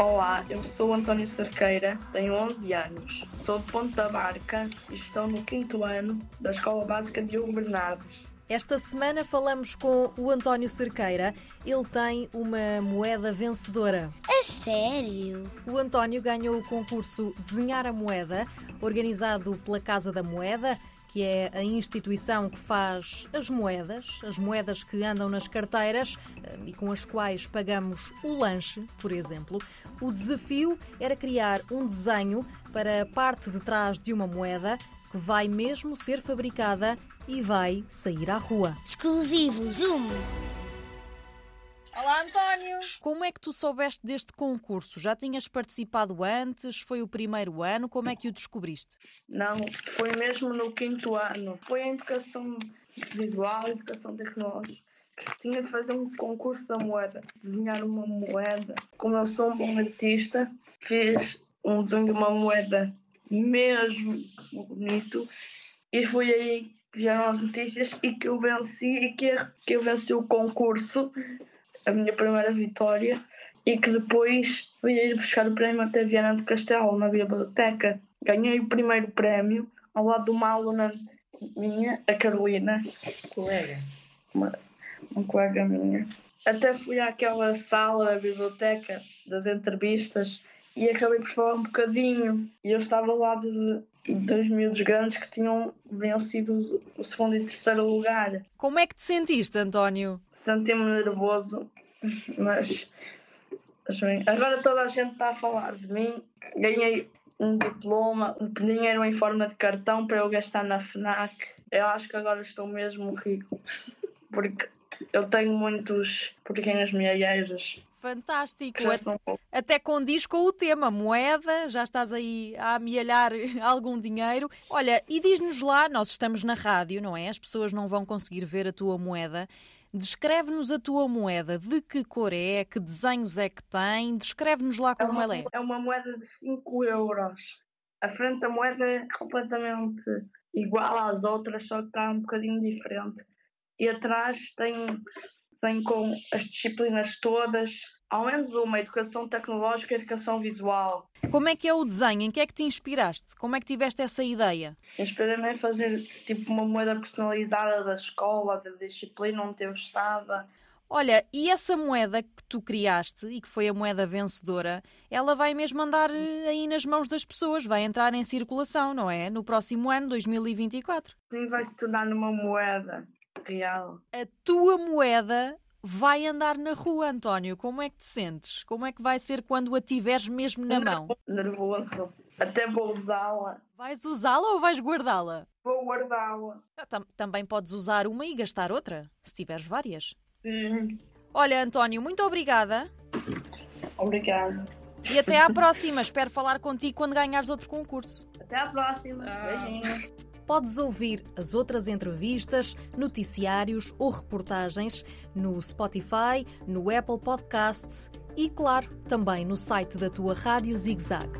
Olá, eu sou António Cerqueira, tenho 11 anos, sou de Ponta Barca e estou no quinto ano da Escola Básica de Hugo Bernardes. Esta semana falamos com o António Cerqueira. Ele tem uma moeda vencedora. A sério? O António ganhou o concurso Desenhar a Moeda, organizado pela Casa da Moeda, que é a instituição que faz as moedas, as moedas que andam nas carteiras eh, e com as quais pagamos o lanche, por exemplo. O desafio era criar um desenho para a parte de trás de uma moeda que vai mesmo ser fabricada e vai sair à rua. Exclusivo Zoom! Olá, António! Como é que tu soubeste deste concurso? Já tinhas participado antes? Foi o primeiro ano? Como é que o descobriste? Não, foi mesmo no quinto ano. Foi a educação visual, a educação tecnológica. Tinha de fazer um concurso da moeda, desenhar uma moeda. Como eu sou um bom artista, fiz um desenho de uma moeda mesmo bonito e foi aí que vieram as notícias e que eu venci e que, que eu venci o concurso a minha primeira vitória e que depois fui ir buscar o prémio até Viana do Castelo, na biblioteca. Ganhei o primeiro prémio ao lado de uma aluna minha, a Carolina. Colega. Uma, uma colega minha. Até fui àquela sala da biblioteca das entrevistas e acabei por falar um bocadinho. E eu estava lá de dois miúdos grandes que tinham vencido o segundo e terceiro lugar. Como é que te sentiste, António? Senti-me nervoso, mas, mas bem, agora toda a gente está a falar de mim. Ganhei um diploma, um dinheiro em forma de cartão para eu gastar na FNAC. Eu acho que agora estou mesmo rico, porque eu tenho muitos pequenos milheiros. Fantástico. Até condiz com o tema moeda, já estás aí a amealhar algum dinheiro. Olha, e diz-nos lá, nós estamos na rádio, não é? As pessoas não vão conseguir ver a tua moeda. Descreve-nos a tua moeda, de que cor é, que desenhos é que tem, descreve-nos lá como é uma, ela é. É uma moeda de 5 euros. A frente da moeda é completamente igual às outras, só que está um bocadinho diferente. E atrás tem desenho com as disciplinas todas, ao menos uma, educação tecnológica e educação visual. Como é que é o desenho? Em que é que te inspiraste? Como é que tiveste essa ideia? Inspirei-me em fazer tipo uma moeda personalizada da escola, da disciplina onde eu estava. Olha, e essa moeda que tu criaste e que foi a moeda vencedora, ela vai mesmo andar eh, aí nas mãos das pessoas, vai entrar em circulação, não é? No próximo ano, 2024. Sim, vai se tornar numa moeda real. A tua moeda vai andar na rua, António. Como é que te sentes? Como é que vai ser quando a tiveres mesmo na mão? Nervoso. Até vou usá-la. Vais usá-la ou vais guardá-la? Vou guardá-la. Ah, também podes usar uma e gastar outra, se tiveres várias. Sim. Olha, António, muito obrigada. Obrigada. E até à próxima. Espero falar contigo quando ganhares outro concurso. Até à próxima. Ah. Beijinhos. Podes ouvir as outras entrevistas, noticiários ou reportagens no Spotify, no Apple Podcasts e, claro, também no site da tua Rádio Zig Zag.